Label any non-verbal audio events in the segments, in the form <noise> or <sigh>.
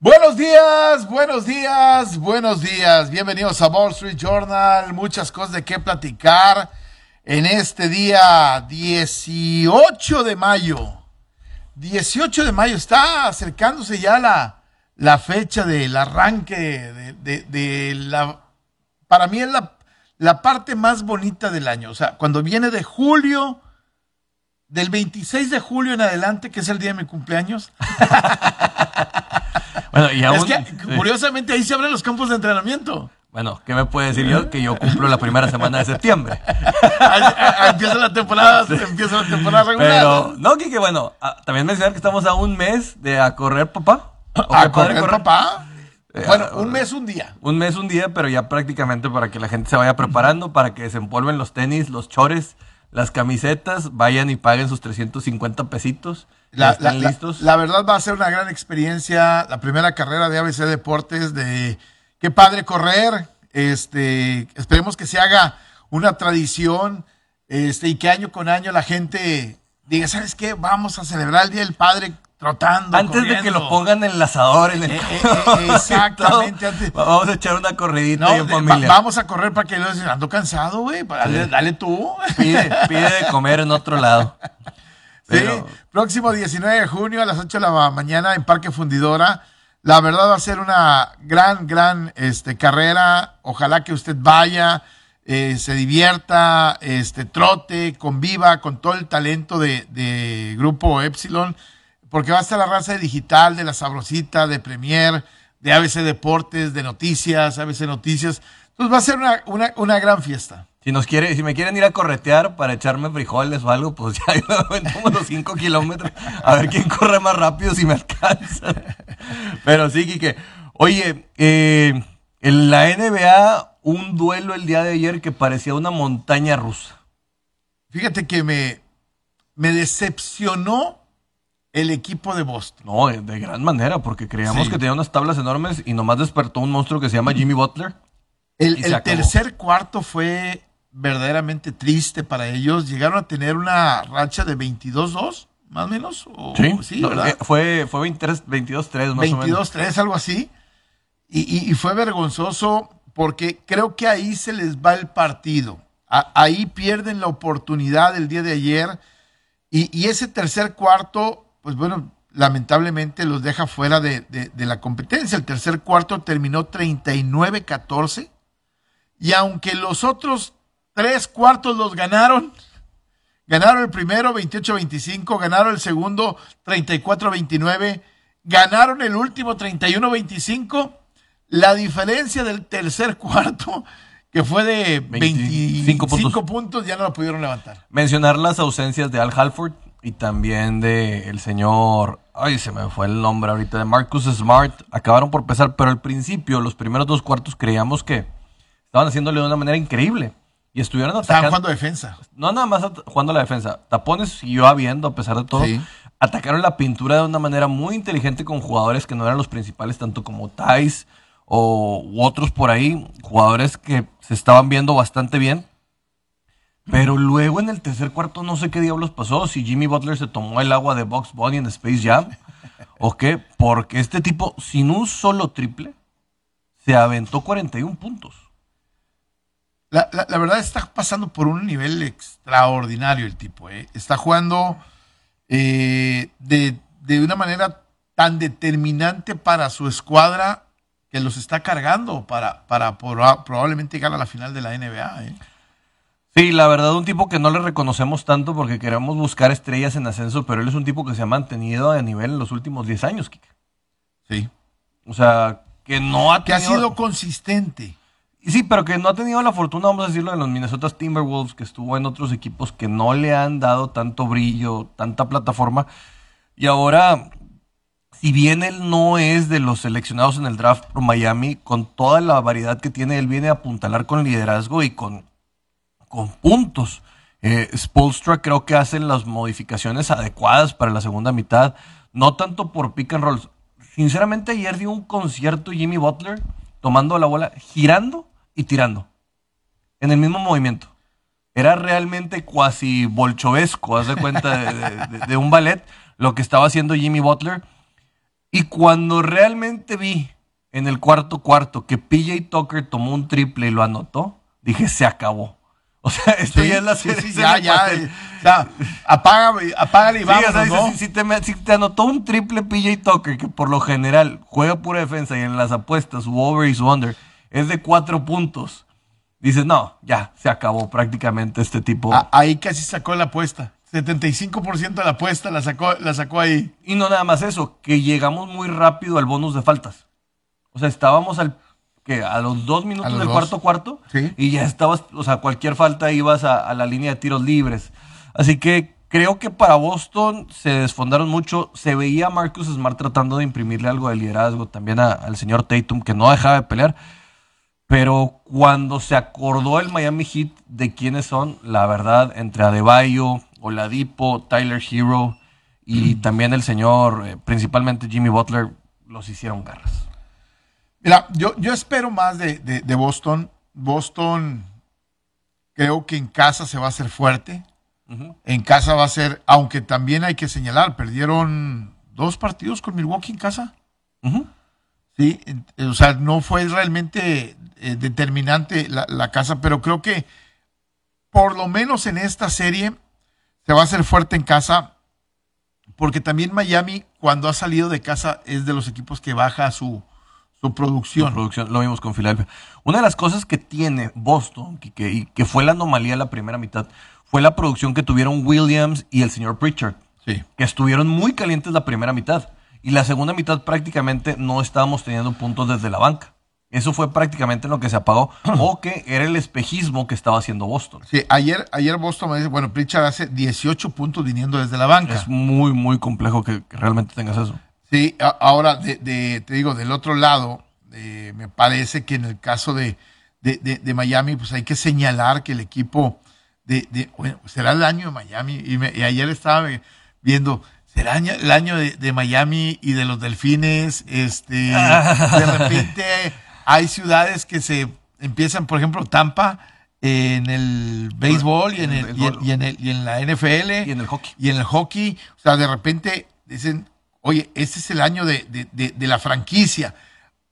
Buenos días, buenos días, buenos días. Bienvenidos a Wall Street Journal. Muchas cosas de qué platicar en este día 18 de mayo. 18 de mayo está acercándose ya la, la fecha del arranque de, de- de la... Para mí es la, la parte más bonita del año. O sea, cuando viene de julio, del 26 de julio en adelante, que es el día de mi cumpleaños. <laughs> Bueno, y Es aún. que, sí. curiosamente, ahí se abren los campos de entrenamiento. Bueno, ¿qué me puede decir yo? Que yo cumplo la primera semana de septiembre. <laughs> Empieza la temporada, empieza la temporada regular. Pero, no, que bueno, ah, también mencionar que estamos a un mes de a correr, papá. ¿O a padre correr, papá. Eh, Bueno, ah, un mes, un día. Un mes, un día, pero ya prácticamente para que la gente se vaya preparando, para que desempolven los tenis, los chores, las camisetas, vayan y paguen sus 350 pesitos. La, están la- la- listos. la verdad va a ser una gran experiencia. La primera carrera de ABC Deportes, de qué padre correr. Este, esperemos que se haga una tradición. Este, y que año con año la gente diga, ¿sabes qué? Vamos a celebrar el Día del Padre trotando. Antes de que corriendo". lo pongan en el asador, en el Eh, eh, eh, <laughs> exactamente, antes- Vamos a echar una corridita No, en va- familia. vamos a correr para que lo digan, ando cansado, güey. Dale, dale tú. Pide, pide de comer en otro lado. Sí, Pero- próximo 19 de junio a las 8 de la mañana en Parque Fundidora. La verdad va a ser una gran, gran este, carrera. Ojalá que usted vaya, eh, se divierta, este, trote, conviva con todo el talento de, de Grupo Epsilon, porque va a estar la raza de digital, de la Sabrosita, de Premier, de ABC Deportes, de Noticias, ABC Noticias. Entonces va a ser una, una, una gran fiesta. Si nos quiere, si me quieren ir a corretear para echarme frijoles o algo, pues <laughs> ya yo unos 5 kilómetros a ver quién corre más rápido si me alcanza. Pero sí, Quique. Oye, eh, en la NBA, un duelo el día de ayer que parecía una montaña rusa. Fíjate que me, me decepcionó el equipo de Boston. No, de, gran manera, porque creíamos Sí. que tenía unas tablas enormes y nomás despertó un monstruo que se llama Jimmy Butler. El, tercer cuarto fue verdaderamente triste para ellos. Llegaron a tener una racha de 22-2, más o menos. o- sí No, ¿verdad? eh, fue fue 23, 22-3 más o menos. 22-3, algo así. Y, y- y fue vergonzoso porque creo que ahí se les va el partido. A- ahí pierden la oportunidad el día de ayer. Y, y ese tercer cuarto, pues bueno, lamentablemente los deja fuera de, de- de la competencia. El tercer cuarto terminó 39-14. Y aunque los otros tres cuartos los ganaron, ganaron el primero 28-25, ganaron el segundo 34-29, ganaron el último 31-25. La diferencia del tercer <laughs> cuarto, que fue de 25 25 puntos, puntos. ya no la pudieron levantar. Mencionar las ausencias de Al Halford y también de el señor, ay, se me fue el nombre ahorita, de Marcus Smart. Acabaron por pesar, pero al principio, los primeros dos cuartos, creíamos que estaban haciéndole de una manera increíble. Y estuvieron Estaban atacando. jugando defensa. No nada más jugando la defensa. Tapones siguió habiendo a pesar de todo. Sí. Atacaron la pintura de una manera muy inteligente con jugadores que no eran los principales, tanto como Thais o u otros por ahí. Jugadores que se estaban viendo bastante bien. Pero luego en el tercer cuarto no sé qué diablos pasó. Si Jimmy Butler se tomó el agua de Box Bunny en Space Jam. <laughs> o qué. Porque este tipo, sin un solo triple, se aventó 41 puntos. La, la- la verdad está pasando por un nivel extraordinario el tipo. ¿eh? Está jugando eh, de, de una manera tan determinante para su escuadra que los está cargando para, para proba- probablemente llegar a la final de la NBA. ¿eh? Sí, la verdad, un tipo que no le reconocemos tanto porque queremos buscar estrellas en ascenso, pero él es un tipo que se ha mantenido a nivel en los últimos 10 años, Kike. Sí. O sea, que no ha Que ha tenido... sido consistente. Sí, pero que no ha tenido la fortuna, vamos a decirlo, de los Minnesota Timberwolves, que estuvo en otros equipos que no le han dado tanto brillo, tanta plataforma. Y ahora, si bien él no es de los seleccionados en el draft por Miami, con toda la variedad que tiene, él viene a apuntalar con liderazgo y con, con puntos. Eh, creo que hace las modificaciones adecuadas para la segunda mitad, no tanto por pick and rolls. Sinceramente, ayer dio un concierto Jimmy Butler tomando la bola, girando y tirando. En el mismo movimiento. Era realmente cuasi bolchovesco, haz de cuenta de, de un ballet, lo que estaba haciendo Jimmy Butler. Y cuando realmente vi en el cuarto cuarto que PJ Tucker tomó un triple y lo anotó, dije, se acabó. O sea, esto ya es la serie. Sí, ya, ya, apaga y vamos, si, te, si, te, anotó un triple PJ Tucker, que por lo general juega pura defensa y en las apuestas, su over y su under, es de cuatro puntos, dices, no, ya, se acabó prácticamente este tipo. ahí casi sacó la apuesta. 75% de la apuesta la sacó, la sacó ahí. Y no nada más eso, que llegamos muy rápido al bonus de faltas. O sea, estábamos al que a los dos minutos del cuarto cuarto y ya estabas, o sea, cualquier falta ibas a, la línea de tiros libres. Así que creo que para Boston se desfondaron mucho. Se veía a Marcus Smart tratando de imprimirle algo de liderazgo también al señor Tatum, que no dejaba de pelear. Pero cuando se acordó el Miami Heat de quiénes son, la verdad, entre Adebayo, Oladipo, Tyler Hero y mm. también el señor, eh, principalmente Jimmy Butler, los hicieron garras. Mira, yo, yo espero más de, Boston. Boston creo que en casa se va a hacer fuerte. En casa va a ser, aunque también hay que señalar, perdieron dos partidos con Milwaukee en casa. Sí, o sea, no fue realmente eh, determinante la, la, casa, pero creo que por lo menos en esta serie se va a hacer fuerte en casa, porque también Miami, cuando ha salido de casa, es de los equipos que baja su, su producción. producción. Lo vimos con Filadelfia. Una de las cosas que tiene Boston, que, y que fue la anomalía la primera mitad, fue la producción que tuvieron Williams y el señor Pritchard. Sí. Que estuvieron muy calientes la primera mitad. Y la segunda mitad prácticamente no estábamos teniendo puntos desde la banca. Eso fue prácticamente lo que se apagó. <clears throat> o que era el espejismo que estaba haciendo Boston. Sí, ayer, ayer Boston me dice, bueno, Pritchard hace 18 puntos viniendo desde la banca. Es muy, muy complejo que realmente tengas eso. Sí, ahora de, te digo, del otro lado, me parece que en el caso de, de, Miami, pues hay que señalar que el equipo de, bueno, será el año de Miami, y, ayer estaba viendo, será el año de, Miami y de los delfines, este, de <laughs> repente hay ciudades que se empiezan, por ejemplo, Tampa, en el béisbol y en, el, y, en el, y en la NFL y en el hockey. y en el hockey. O sea de repente dicen Oye, este es el año de, la franquicia.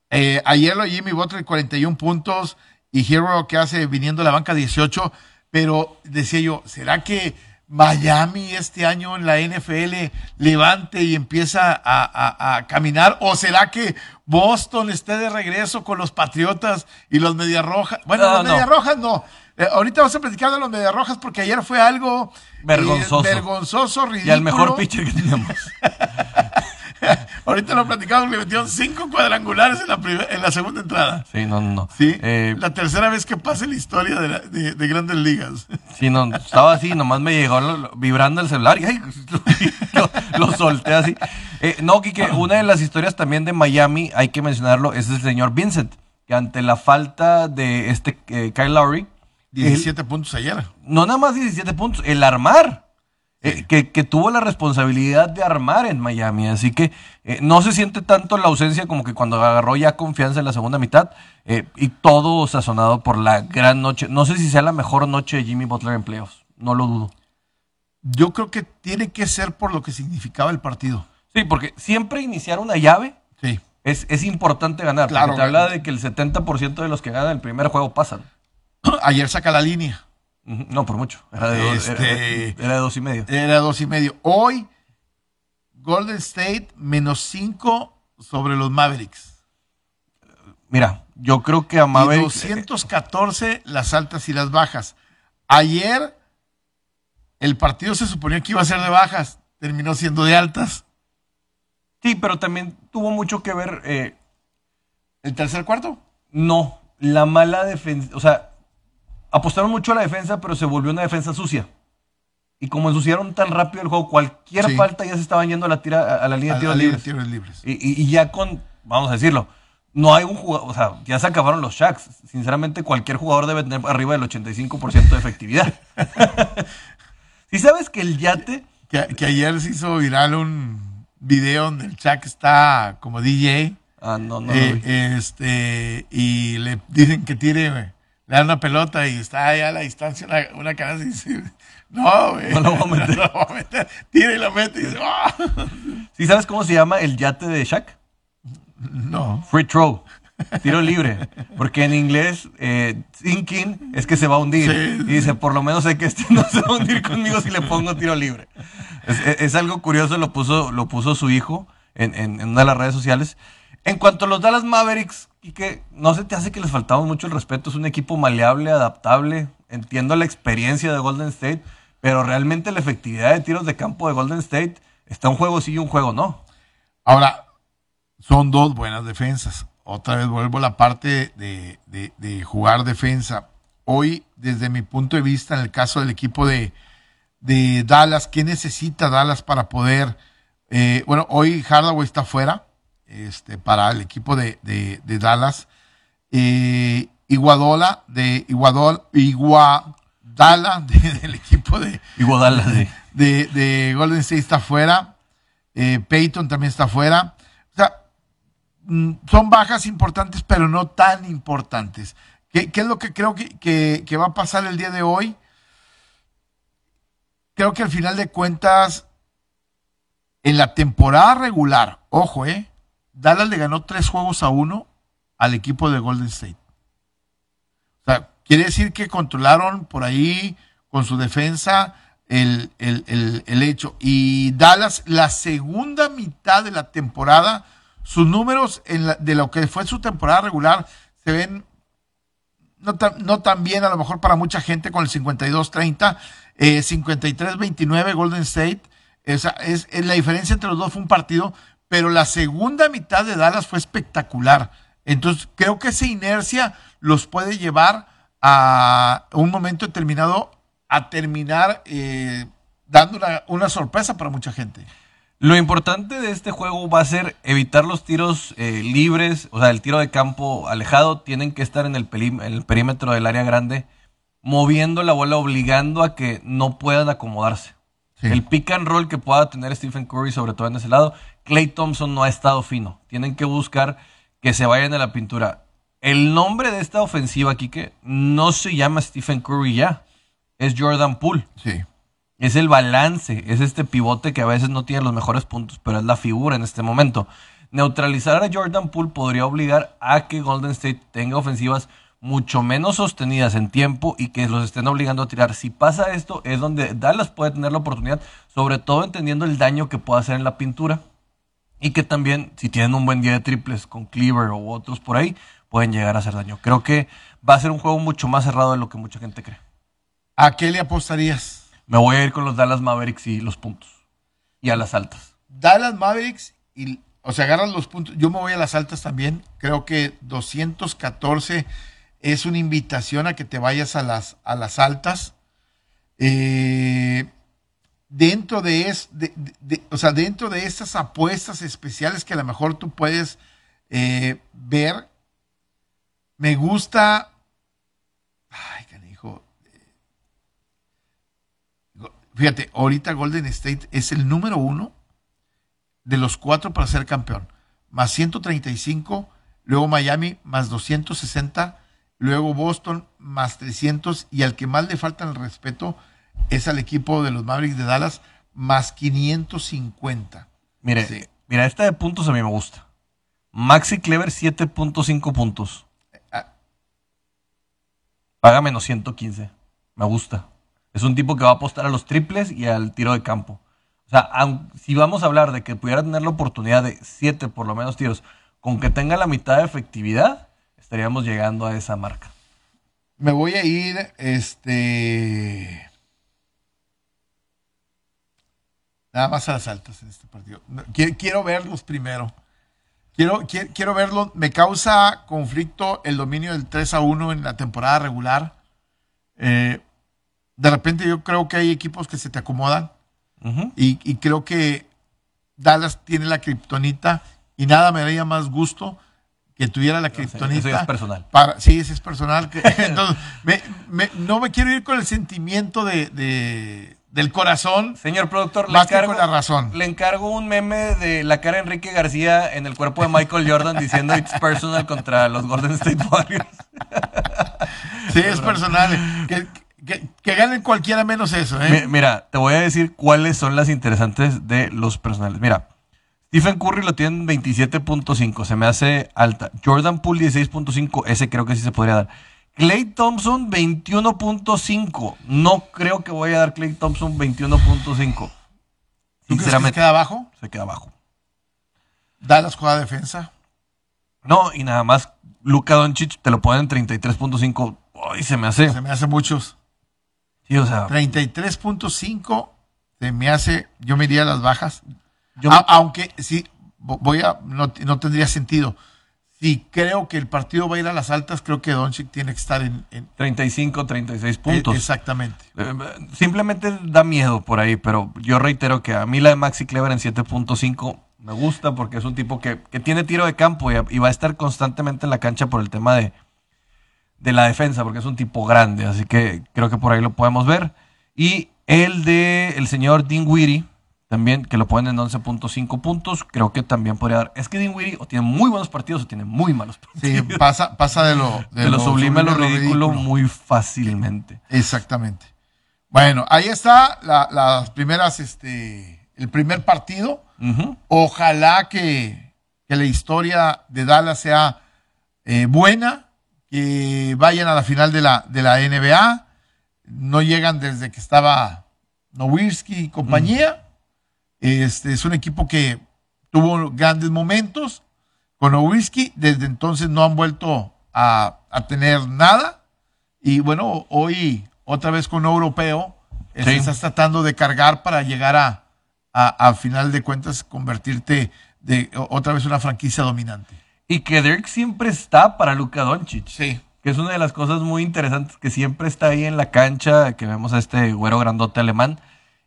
Eh, ayer lo Jimmy Butler 41 puntos y Hero que hace viniendo a la banca 18, pero decía yo, ¿será que Miami este año en la NFL levante y empieza a, caminar? ¿O será que Boston esté de regreso con los Patriotas y los Medias Rojas? Bueno, los Medias Rojas no. Eh, ahorita vamos a platicar de los Medias Rojas porque ayer fue algo eh, vergonzoso, vergonzoso ridículo. Y al mejor pitcher que teníamos. <laughs> <laughs> Ahorita lo platicamos, le metieron cinco cuadrangulares en la, en la segunda entrada. Sí, no, no. Sí, eh, la tercera vez que pasa en la historia de, Grandes Ligas. Sí, no, estaba así, nomás me llegó vibrando el celular y <laughs> lo, solté así. Eh, no, Kike, una de las historias también de Miami, hay que mencionarlo, es el señor Vincent, que ante la falta de este eh, Kyle Lowry. 17 puntos ayer. No nada más 17 puntos, el armar eh, que, tuvo la responsabilidad de armar en Miami. Así que eh, no se siente tanto la ausencia como que cuando agarró ya confianza en la segunda mitad eh, y todo sazonado por la gran noche. No sé si sea la mejor noche de Jimmy Butler en playoffs, no lo dudo. Yo creo que tiene que ser por lo que significaba el partido. Sí, porque siempre iniciar una llave sí. es, es importante ganar. Claro, te habla de que el 70% de los que ganan el primer juego pasan. Ayer saca la línea. No, por mucho. Era de, dos, este, era, de dos y medio. Era de dos y medio. Hoy, Golden State menos cinco sobre los Mavericks. Mira, yo creo que a Mavericks. 214 las altas y las bajas. Ayer, el partido se suponía que iba a ser de bajas. Terminó siendo de altas. Sí, pero también tuvo mucho que ver. Eh, ¿El tercer cuarto? No, la mala defensa. O sea, apostaron mucho a la defensa, pero se volvió una defensa sucia. Y como ensuciaron tan rápido el juego, cualquier falta ya se estaban yendo a la, tira, a la línea de tiros libres. libres. Y, ya con, vamos a decirlo, no hay un jugador, o sea, ya se acabaron los Shacks. Sinceramente, cualquier jugador debe tener arriba del 85% de efectividad. <laughs> si sabes que el yate... Que, que, ayer se hizo viral un video donde el Shaq está como DJ. Ah, no, no. Eh, este, y le dicen que tire, le dan una pelota y está ahí a la distancia una, una canasta y dice, no, güey. No lo voy a meter. <laughs> No lo voy a meter. Tira y lo mete y dice, ¡ah! ¿Sí sabes cómo se llama el yate de Shaq? No. Free throw. Tiro libre. Porque en inglés, eh, thinking es que se va a hundir. Sí, y dice, por lo menos sé que este <laughs> no se va a hundir conmigo si le pongo tiro libre. Es, es- es algo curioso, lo puso, lo puso su hijo en, en- en una de las redes sociales. En cuanto a los Dallas Mavericks, que no se te hace que les faltaba mucho el respeto. Es un equipo maleable, adaptable. Entiendo la experiencia de Golden State, pero realmente la efectividad de tiros de campo de Golden State está un juego sí y un juego no. Ahora, son dos buenas defensas. Otra vez vuelvo a la parte de, jugar defensa. Hoy, desde mi punto de vista, en el caso del equipo de, de Dallas, ¿qué necesita Dallas para poder? eh, bueno, hoy Hardaway está fuera este, para el equipo de, de- de Dallas. Eh, Iguadola, de Iguadol, Iguadala, de- del equipo de, Iguodala, sí. de, de Golden State está fuera. Eh, Peyton también está fuera. O sea, mm, son bajas importantes, pero no tan importantes. ¿Qué, qué es lo que creo que, que- que va a pasar el día de hoy? Creo que al final de cuentas, en la temporada regular, ojo, eh, Dallas le ganó tres juegos a uno al equipo de Golden State. O sea, quiere decir que controlaron por ahí con su defensa el, el- el- hecho. Y Dallas, la segunda mitad de la temporada, sus números de lo que fue su temporada regular se ven no tan, no tan bien a lo mejor para mucha gente con el 52-30, eh, 53-29 Golden State. Esa es, es la diferencia entre los dos fue un partido, pero la segunda mitad de Dallas fue espectacular. Entonces creo que esa inercia los puede llevar a un momento determinado a terminar eh, dando una, sorpresa para mucha gente. Lo importante de este juego va a ser evitar los tiros eh, libres, o sea, el tiro de campo alejado. Tienen que estar en el perímetro del área grande, moviendo la bola, obligando a que no puedan acomodarse. Sí. El pick and roll que pueda tener Stephen Curry, sobre todo en ese lado, Clay Thompson no ha estado fino. Tienen que buscar que se vayan a la pintura. El nombre de esta ofensiva, Kike, no se llama Stephen Curry ya. Es Jordan Poole. Sí. Es el balance, es este pivote que a veces no tiene los mejores puntos, pero es la figura en este momento. Neutralizar a Jordan Poole podría obligar a que Golden State tenga ofensivas mucho menos sostenidas en tiempo y que los estén obligando a tirar. Si pasa esto, es donde Dallas puede tener la oportunidad, sobre todo entendiendo el daño que puede hacer en la pintura y que también, si tienen un buen día de triples con Cleaver o otros por ahí, pueden llegar a hacer daño. Creo que va a ser un juego mucho más cerrado de lo que mucha gente cree. ¿A qué le apostarías? Me voy a ir con los Dallas Mavericks y los puntos. Y a las altas. Dallas Mavericks y o sea, agarran los puntos. Yo me voy a las altas también. Creo que 214 es una invitación a que te vayas a las, a las altas. Eh, dentro de, es, de- o sea, dentro de estas apuestas especiales que a lo mejor tú puedes eh, ver, me gusta. Ay, canijo. Fíjate, ahorita Golden State es el número uno de los cuatro para ser campeón. Más 135, luego Miami más 260, luego Boston más 300 y al que más le falta el respeto es al equipo de los Mavericks de Dallas más 550. Mire, Sí. mira, esta de puntos a mí me gusta. Maxi Clever 7.5 puntos. Ah. Paga menos 115. Me gusta. Es un tipo que va a apostar a los triples y al tiro de campo. O sea, si vamos a hablar de que pudiera tener la oportunidad de 7 por lo menos tiros, con que tenga la mitad de efectividad, estaríamos llegando a esa marca. Me voy a ir, este... Nada más a las altas en este partido. Quiero, quiero verlos primero. Quiero, quiero, quiero verlos. Me causa conflicto el dominio del 3 a 1 en la temporada regular. Eh, de repente yo creo que hay equipos que se te acomodan y, y creo que Dallas tiene la kriptonita y nada me daría más gusto que tuviera la Eso ya kriptonita. es personal. Para, sí, ese es personal. que- <laughs> entonces, me- me- no me quiero ir con el sentimiento de, de- del corazón. Señor productor, le encargo, con la razón. le encargo un meme de la cara de Enrique García en el cuerpo de Michael Jordan diciendo It's personal contra los Golden State Warriors. <laughs> Sí, es personal. Que, que- que ganen cualquiera menos eso. ¿eh? Mi- Mira, te voy a decir cuáles son las interesantes de los personales. Mira, Stephen Curry lo tiene en 27.5, se me hace alta. Jordan Poole 16.5, ese creo que sí se podría dar. Clay Thompson 21.5. No creo que voy a dar Clay Thompson 21.5. ¿Tú crees que se Sinceramente, queda abajo? se queda abajo. Dallas juega defensa. No, y nada más Luka Doncic te lo ponen en 33.5. Ay, se me hace. Se me hace muchos. Sí, o sea, 33.5 se me hace, yo me iría a las bajas. Yo A- aunque sí, vo- voy a, no, no tendría sentido. Si creo que el partido va a ir a las altas, creo que Doncic tiene que estar en, en- 35, 36 puntos. exactamente. Eh, Simplemente da miedo por ahí, pero yo reitero que a mí la de Maxi Clever en 7.5 me gusta porque es un tipo que, que tiene tiro de campo y, y va a estar constantemente en la cancha por el tema de, de la defensa, porque es un tipo grande, así que creo que por ahí lo podemos ver. Y el de el señor Dean Weary, también, que lo ponen en 11.5 puntos, creo que también podría dar. Es que Weary o tiene muy buenos partidos o tiene muy malos partidos. Sí, pasa, pasa de lo, De lo sublime a lo ridículo muy fácilmente. Exactamente. Bueno, ahí está la- las primeras, este, el primer partido. Ojalá que, que la historia de Dallas sea eh, buena, que vayan a la final de la, de la NBA. No llegan desde que estaba Nowitzki y compañía. Este es un equipo que tuvo grandes momentos con Nowitzki. Desde entonces no han vuelto a, a tener nada. Y bueno, hoy otra vez con un europeo, este, Sí. estás tratando de cargar para llegar a, a, a final de cuentas, convertirte de otra vez una franquicia dominante. Y que Dirk siempre está para Luka Doncic. Sí. Que es una de las cosas muy interesantes que siempre está ahí en la cancha, que vemos a este güero grandote alemán.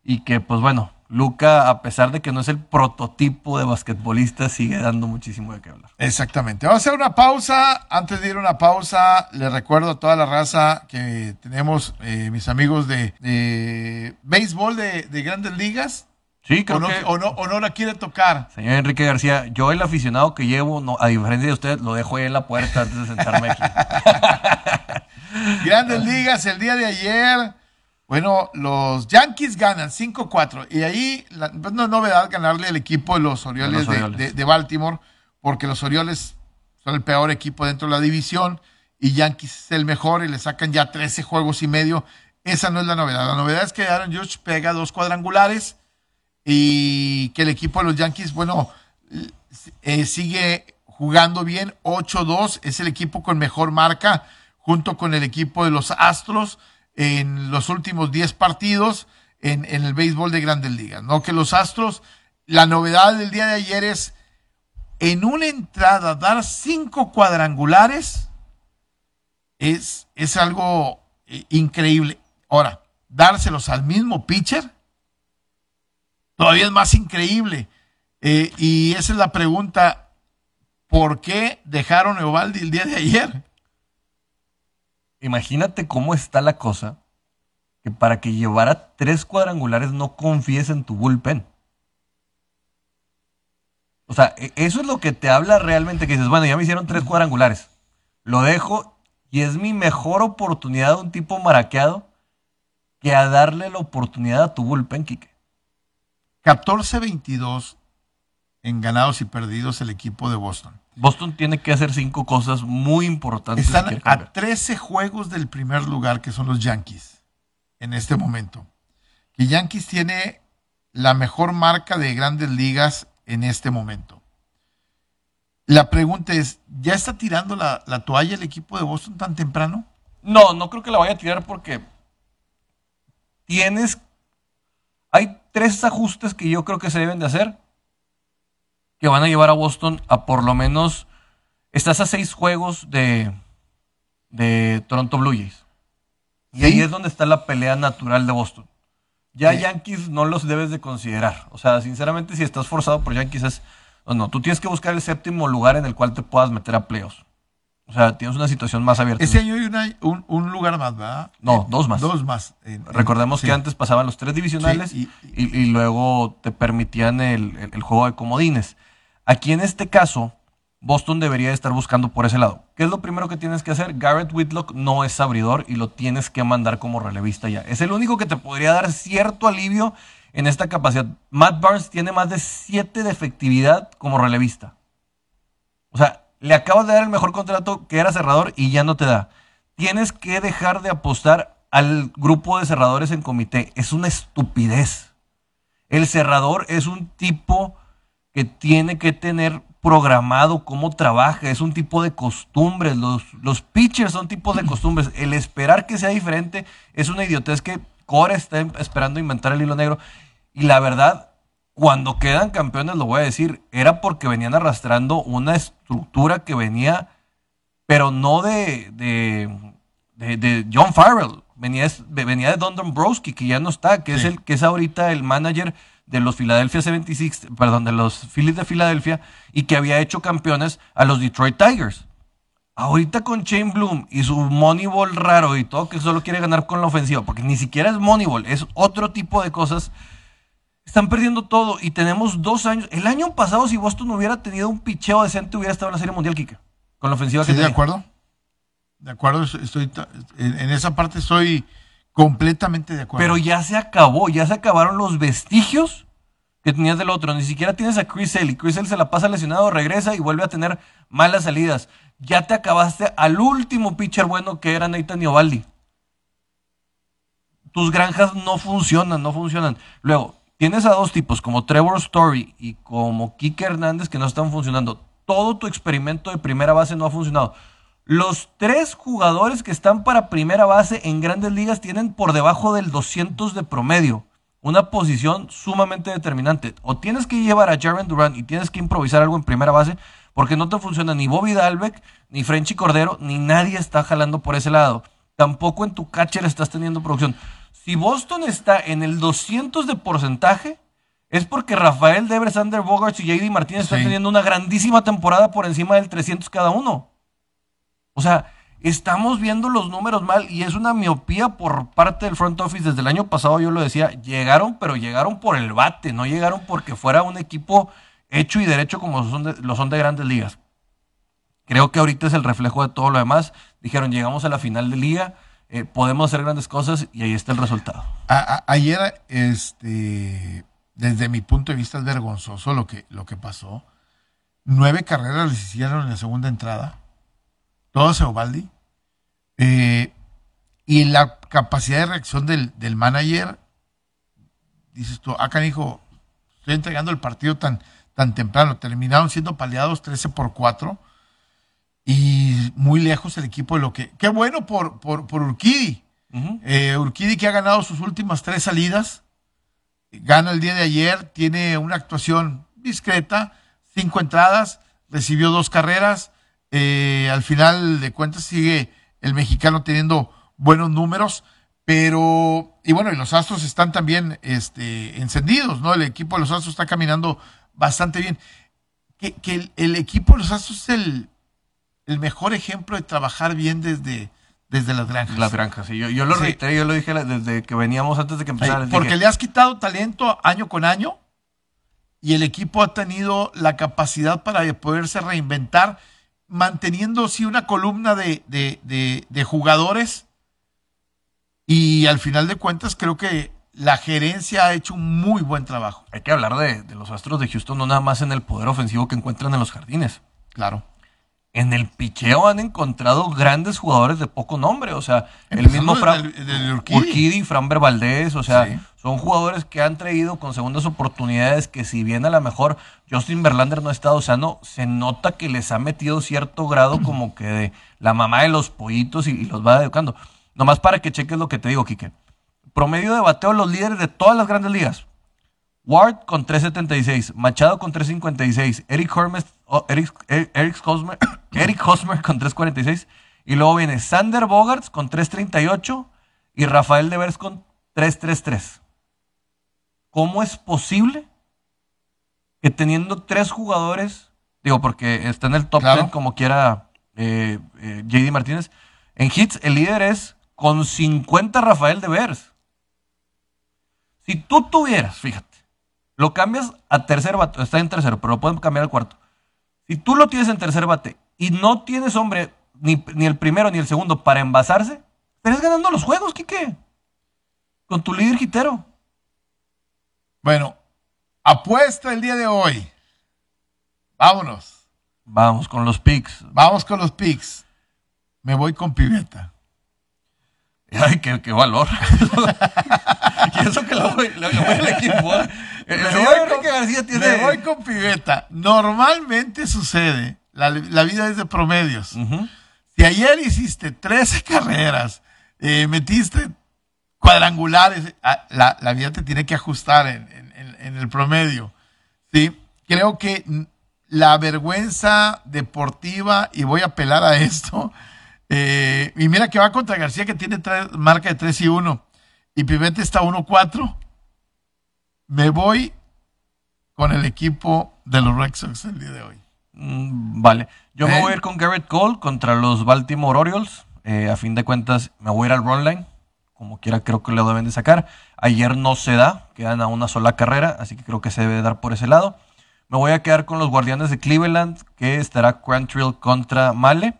Y que, pues bueno, Luka, a pesar de que no es el prototipo de basquetbolista, sigue dando muchísimo de qué hablar. Exactamente. Vamos a hacer una pausa. Antes de ir a una pausa, les recuerdo a toda la raza que tenemos, eh, mis amigos de, de béisbol de, de grandes ligas. Sí, O creo no, que... o, no, o no la quiere tocar. Señor Enrique García, yo el aficionado que llevo, no, a diferencia de usted, lo dejo ahí en la puerta antes de sentarme aquí. <laughs> Grandes ligas el día de ayer. Bueno, los Yankees ganan 5-4. Y ahí la- pues no es novedad ganarle al equipo de los Orioles De de, los Orioles. de- de Baltimore, porque los Orioles son el peor equipo dentro de la división y Yankees es el mejor y le sacan ya 13 juegos y medio. Esa no es la novedad. La novedad es que Aaron Judge pega dos cuadrangulares y que el equipo de los Yankees, bueno, eh, sigue jugando bien. 8-2 es el equipo con mejor marca junto con el equipo de los Astros en los últimos 10 partidos en, el béisbol de grandes ligas. ¿no? Que los Astros, la novedad del día de ayer es en una entrada dar cinco cuadrangulares es, es algo eh, increíble. Ahora, dárselos al mismo pitcher todavía es más increíble. Eh, y esa es la pregunta, ¿por qué dejaron a el día de ayer? Imagínate cómo está la cosa que para que llevara tres cuadrangulares no confíes en tu bullpen. O sea, e- eso es lo que te habla realmente, que dices, bueno, ya me hicieron tres cuadrangulares. Lo dejo y es mi mejor oportunidad de un tipo maraqueado que a darle la oportunidad a tu bullpen, Kike. 14-22 en ganados y perdidos el equipo de Boston. Boston tiene que hacer cinco cosas muy importantes. Están a 13 juegos del primer lugar, que son los Yankees, en este momento. Y Yankees tiene la mejor marca de grandes ligas en este momento. La pregunta es, ¿ya está tirando la, la toalla el equipo de Boston tan temprano? No, no creo que la vaya a tirar porque tienes. Hay tres ajustes que yo creo que se deben de hacer que van a llevar a Boston a por lo menos. Estás a seis juegos de, de Toronto Blue Jays. Y Sí. ahí es donde está la pelea natural de Boston. Ya Sí. Yankees no los debes de considerar. O sea, sinceramente, si estás forzado por Yankees es No, no, tú tienes que buscar el séptimo lugar en el cual te puedas meter a playoffs. O sea, tienes una situación más abierta. Ese año hay una- un, un lugar más, ¿verdad? No, Eh, dos más. Dos más. En- en- Recordemos sí. que antes pasaban los tres divisionales Sí, y, y luego te permitían el, el- el juego de comodines. Aquí en este caso, Boston debería estar buscando por ese lado. ¿Qué es lo primero que tienes que hacer? Garrett Whitlock no es abridor y lo tienes que mandar como relevista ya. Es el único que te podría dar cierto alivio en esta capacidad. Matt Barnes tiene más de 7 de efectividad como relevista. O sea, le acabas de dar el mejor contrato que era cerrador y ya no te da. Tienes que dejar de apostar al grupo de cerradores en comité. Es una estupidez. El cerrador es un tipo que tiene que tener programado cómo trabaja, es un tipo de costumbres, los, los pitchers son tipos de costumbres, el esperar que sea diferente es una idiotez que Core está esperando inventar el hilo negro. Y la verdad, cuando quedan campeones, lo voy a decir, era porque venían arrastrando una estructura que venía, pero no de, de, de- de John Farrell, venía, venía de Don Dombrowski, que ya no está, que es el que es ahorita el manager de los Philadelphia 76, perdón, de los Phillies de Filadelfia y que había hecho campeones a los Detroit Tigers. Ahorita con Shane Bloom y su Moneyball raro y todo que solo quiere ganar con la ofensiva, porque ni siquiera es Moneyball, es otro tipo de cosas. Están perdiendo todo y tenemos dos años. El año pasado, si Boston hubiera tenido un picheo decente, hubiera estado en la Serie Mundial, Kike. Con la ofensiva Sí, que de tenía. acuerdo. De acuerdo, estoy, en esa parte estoy completamente de acuerdo. Pero ya se acabó, ya se acabaron los vestigios que tenías del otro. Ni siquiera tienes a Chris Sale. y Chris Sale se la pasa lesionado, regresa y vuelve a tener malas salidas. Ya te acabaste al último pitcher bueno que era Nathan Iovaldi. Tus granjas no funcionan, no funcionan. Luego, tienes a dos tipos como Trevor Story y como Kike Hernández que no están funcionando. Todo tu experimento de primera base no ha funcionado. Los tres jugadores que están para primera base en grandes ligas tienen por debajo del 200 de promedio. Una posición sumamente determinante. O tienes que llevar a Jaren Durant y tienes que improvisar algo en primera base porque no te funciona ni Bobby Dalbeck, ni Frenchy Cordero, ni nadie está jalando por ese lado. Tampoco en tu catcher estás teniendo producción. Si Boston está en el 200 de porcentaje, es porque Rafael Devers, Sander Bogarts y JD Martínez están teniendo una grandísima temporada por encima del 300 cada uno. O sea, estamos viendo los números mal y es una miopía por parte del front office. Desde el año pasado yo lo decía, llegaron, pero llegaron por el bate, no llegaron porque fuera un equipo hecho y derecho como son de- lo son de grandes ligas. Creo que ahorita es el reflejo de todo lo demás. Dijeron, llegamos a la final de liga, eh, podemos hacer grandes cosas y ahí está el resultado. Ayer, este, desde mi punto de vista es vergonzoso lo que, lo que pasó. Nueve carreras les hicieron en la segunda entrada. Todas a Ovaldi. Eh, y la capacidad de reacción del, del manager, dices tú, ah, canijo, estoy entregando el partido tan, tan temprano. Terminaron siendo paliados 13 por 4 y muy lejos el equipo de lo que... Qué bueno por, por, por Urquidi. Eh, Urquidi que ha ganado sus últimas tres salidas, gana el día de ayer, tiene una actuación discreta, cinco entradas, recibió dos carreras, eh, al final de cuentas sigue el mexicano teniendo buenos números, pero, y bueno, y los Astros están también este, encendidos, ¿no? El equipo de los Astros está caminando bastante bien. Que, que el, el equipo de los Astros es el, el mejor ejemplo de trabajar bien desde, desde las granjas. Las granjas, sí. Yo, yo lo Sí. reiteré, yo lo dije desde que veníamos antes de que empezara. porque dije, le has quitado talento año con año y el equipo ha tenido la capacidad para poderse reinventar, manteniendo sí una columna de, de- de- de jugadores y al final de cuentas creo que la gerencia ha hecho un muy buen trabajo. Hay que hablar de, de los Astros de Houston, no nada más en el poder ofensivo que encuentran en los jardines. Claro. En el picheo han encontrado grandes jugadores de poco nombre, o sea, el mismo Fran Urquidi. Urquidi, Framber Valdés, o sea, Sí. son jugadores que han traído con segundas oportunidades que si bien a lo mejor Justin Verlander no ha estado sano, se nota que les ha metido cierto grado como que de la mamá de los pollitos y, y los va educando. Nomás para que cheques lo que te digo, Quique. Promedio de bateo los líderes de todas las grandes ligas. Ward con 3.76, Machado con 3.56, Eric Hormes, oh, Eric, Er- Eric, Hosmer, Eric Hosmer <coughs> con 3.46 y luego viene Sander Bogarts con 3.38 y Rafael Devers con 3.33. ¿Cómo es posible que teniendo tres jugadores, digo, porque está en el top Claro. 10 como quiera eh, eh, JD Martínez, en hits el líder es con 50 Rafael de Beers. Si tú tuvieras, fíjate, lo cambias a tercer bate, está en tercero, pero lo pueden cambiar al cuarto. Si tú lo tienes en tercer bate y no tienes hombre, ni, ni el primero ni el segundo para envasarse, estarías ganando los juegos, Quique. Con tu líder hitero. Bueno, apuesta el día de hoy. Vámonos. Vamos con los picks. Vamos con los picks. Me voy con Piveta. Ay, qué, qué valor. <laughs> <laughs> y eso que lo voy, lo, lo voy al equipo. El Me señor voy con- Enrique García tiene. Me voy con Piveta. Normalmente sucede. La, la vida es de promedios. Ujú. Si ayer hiciste 13 <laughs> carreras, eh, metiste cuadrangulares, ah, la, la vida te tiene que ajustar en, en- en- el promedio. ¿sí? Creo que la vergüenza deportiva, y voy a apelar a esto, <laughs> eh, y mira que va contra García que tiene tres- marca de 3 y 1, y Pivete está 1-4, me voy con el equipo de los Red Sox el día de hoy. Mm, Vale. Yo me ¿Eh? voy a ir con Garrett Cole contra los Baltimore Orioles. Eh, a fin de cuentas, me voy a ir al run line. Como quiera, creo que lo deben de sacar. Ayer no se da, quedan a una sola carrera, así que creo que se debe dar por ese lado. Me voy a quedar con los Guardianes de Cleveland, que estará Quantrill contra Male.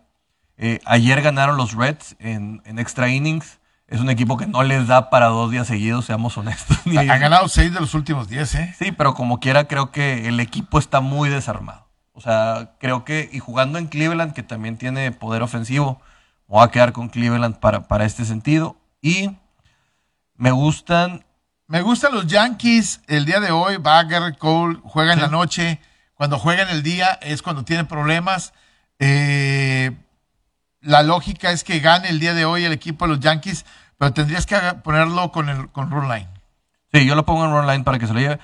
Eh, ayer ganaron los Reds en, en extra innings. Es un equipo que no les da para dos días seguidos, seamos honestos. <laughs> Ha, ganado 6 de los últimos 10, ¿eh? Sí, pero como quiera, creo que el equipo está muy desarmado. O sea, creo que, y jugando en Cleveland, que también tiene poder ofensivo, me voy a quedar con Cleveland para, para este sentido. Y me gustan, Me gustan los Yankees el día de hoy. Va Garrett Cole, juega en Sí. la noche. Cuando juega en el día es cuando tiene problemas. Eh, la lógica es que gane el día de hoy el equipo de los Yankees, pero tendrías que ponerlo con el con run line. sí, yo lo pongo en run line para que se lo lleve.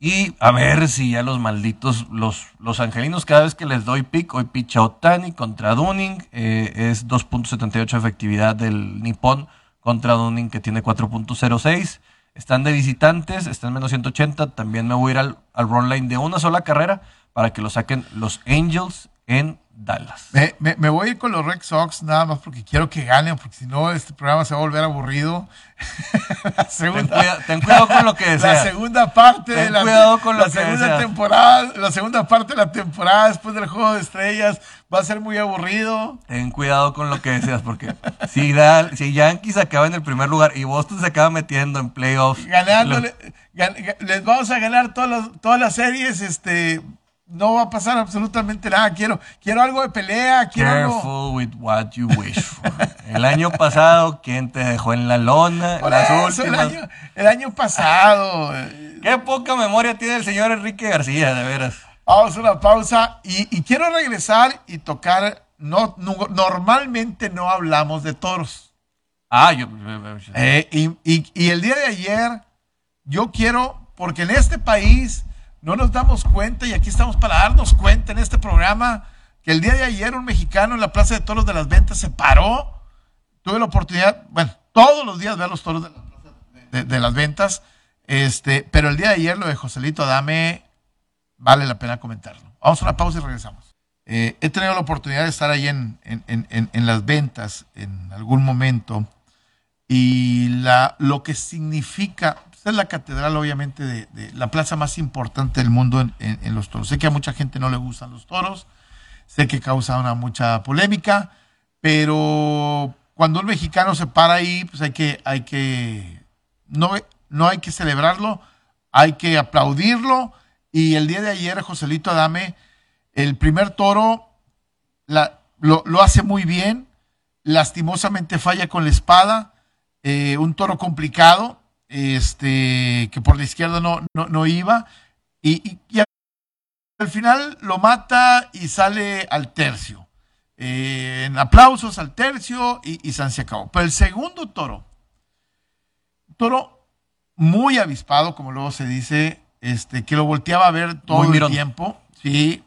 Y a ver si ya los malditos, los, los angelinos, cada vez que les doy pick, hoy picha Otani contra Dunning, eh, es 2.78 efectividad del Nippon contra Dunning que tiene 4.06. Están de visitantes, están en menos 180. También me voy a ir al, al run line de una sola carrera para que lo saquen los Angels en Dallas. Me, me- me voy a ir con los Red Sox nada más porque quiero que ganen, porque si no este programa se va a volver aburrido. <laughs> la Ten, segunda, cuida- ten cuidado con lo que <laughs> la deseas. segunda parte de Ten la, cuidado con lo la que segunda deseas. temporada, la segunda parte de la temporada después del juego de estrellas va a ser muy aburrido. Ten cuidado con lo que deseas, porque si, si Yankees acaba en el primer lugar y Boston se acaba metiendo en playoffs, Ganándole, gan- gan- les vamos a ganar todas las, todas las series, este no va a pasar absolutamente nada. Quiero, quiero algo de pelea, quiero algo. Careful with what you wish for. El año pasado, ¿quién te dejó en la lona? Por Las eso, el, año, el año pasado. Qué poca memoria tiene el señor Enrique García, de veras. Vamos a una pausa y, y quiero regresar y tocar. No, no- normalmente no hablamos de toros. Ah, yo. Eh, y, y- y el día de ayer, yo quiero, porque en este país no nos damos cuenta, y aquí estamos para darnos cuenta en este programa, que el día de ayer un mexicano en la Plaza de Toros de las Ventas se paró. Tuve la oportunidad, bueno, todos los días ver los toros de, de- las Ventas, este, pero el día de ayer lo de Joselito Adame vale la pena comentarlo. Vamos a una pausa y regresamos. Eh, he tenido la oportunidad de estar ahí en, en- en- en- en las ventas en algún momento y la, lo que significa, pues, es la catedral obviamente de, la plaza más importante del mundo en, los toros. Sé que a mucha gente no le gustan los toros, sé que causa una mucha polémica, pero cuando un mexicano se para ahí, pues hay que, hay que, no, no hay que celebrarlo, hay que aplaudirlo. Y el día de ayer, Joselito Adame, el primer toro lo hace muy bien, lastimosamente falla con la espada, eh, un toro complicado, este, que por la izquierda no, no, no iba, y, y- y al final lo mata y sale al tercio. Eh, en aplausos al tercio y, y San se acabó. Pero el segundo toro, toro muy avispado, como luego se dice, este, que lo volteaba a ver todo Muy el tiempo, sí,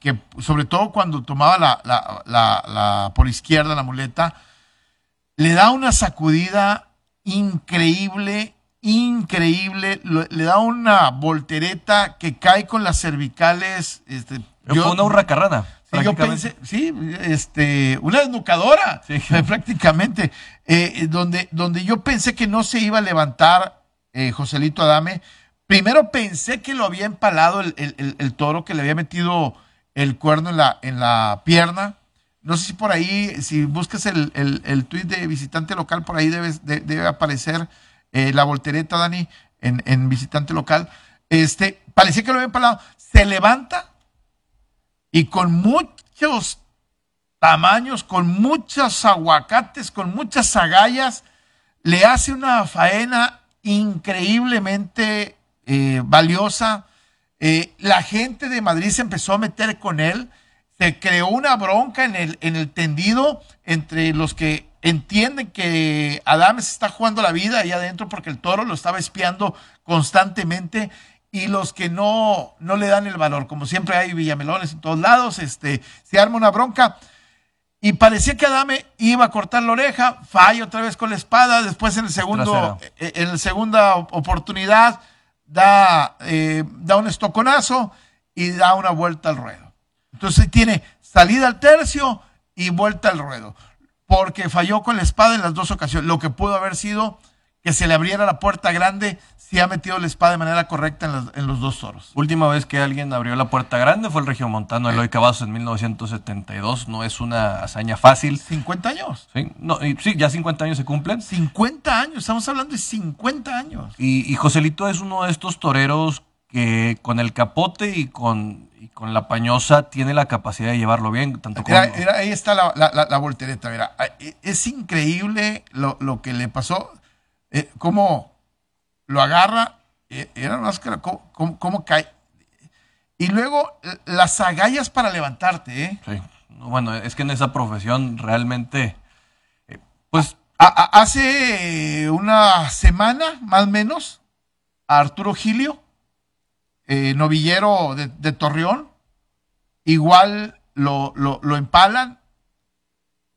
que sobre todo cuando tomaba la, la- la- la- por izquierda la muleta, le da una sacudida increíble increíble, lo- le da una voltereta que cae con las cervicales. Este, Fue una hurracarrana. Sí, yo pensé, sí, este, una desnucadora, Sí. <laughs> prácticamente, eh, donde, donde yo pensé que no se iba a levantar eh, Joselito Adame. Primero pensé que lo había empalado el, el- el- el toro, que le había metido el cuerno en la, en la pierna. No sé si por ahí, si buscas el, el, el tuit de visitante local, por ahí debes- de- debe aparecer eh, la voltereta, Dani, en, visitante local. Este, parecía que lo había empalado. Se levanta y con muchos tamaños, con muchos aguacates, con muchas agallas, le hace una faena increíblemente eh, valiosa. Eh, la gente de Madrid se empezó a meter con él, se creó una bronca en el, en el tendido entre los que entienden que Adames está jugando la vida ahí adentro porque el toro lo estaba espiando constantemente y los que no, no le dan el valor. Como siempre hay villamelones en todos lados, este, se arma una bronca. Y parecía que Adame iba a cortar la oreja, falla otra vez con la espada, después en el segundo, Trasera. eh, en la segunda oportunidad da, eh, da un estoconazo y da una vuelta al ruedo. Entonces tiene salida al tercio y vuelta al ruedo, porque falló con la espada en las dos ocasiones. Lo que pudo haber sido que se le abriera la puerta grande si ha metido la espada de manera correcta en, las- en los dos toros. Última vez que alguien abrió la puerta grande fue el regiomontano Eloy Cavazos en 1972. No es una hazaña fácil. 50 años. Sí, no, y sí, ya 50 años se cumplen. 50 años, estamos hablando de 50 años. Y, y Joselito es uno de estos toreros que con el capote y con, y con la pañosa tiene la capacidad de llevarlo bien. Tanto Mira, mira, ahí está la, la- voltereta, mira. E- Es increíble lo, lo que le pasó, eh, cómo lo agarra, eh, era una máscara, cómo, cómo- cómo cae. Y luego las agallas para levantarte, ¿eh? Sí. No, Bueno, es que en esa profesión realmente, eh, pues A- a- hace una semana, más o menos, a Arturo Gilio, eh, novillero de, Torreón, igual lo, lo- empalan,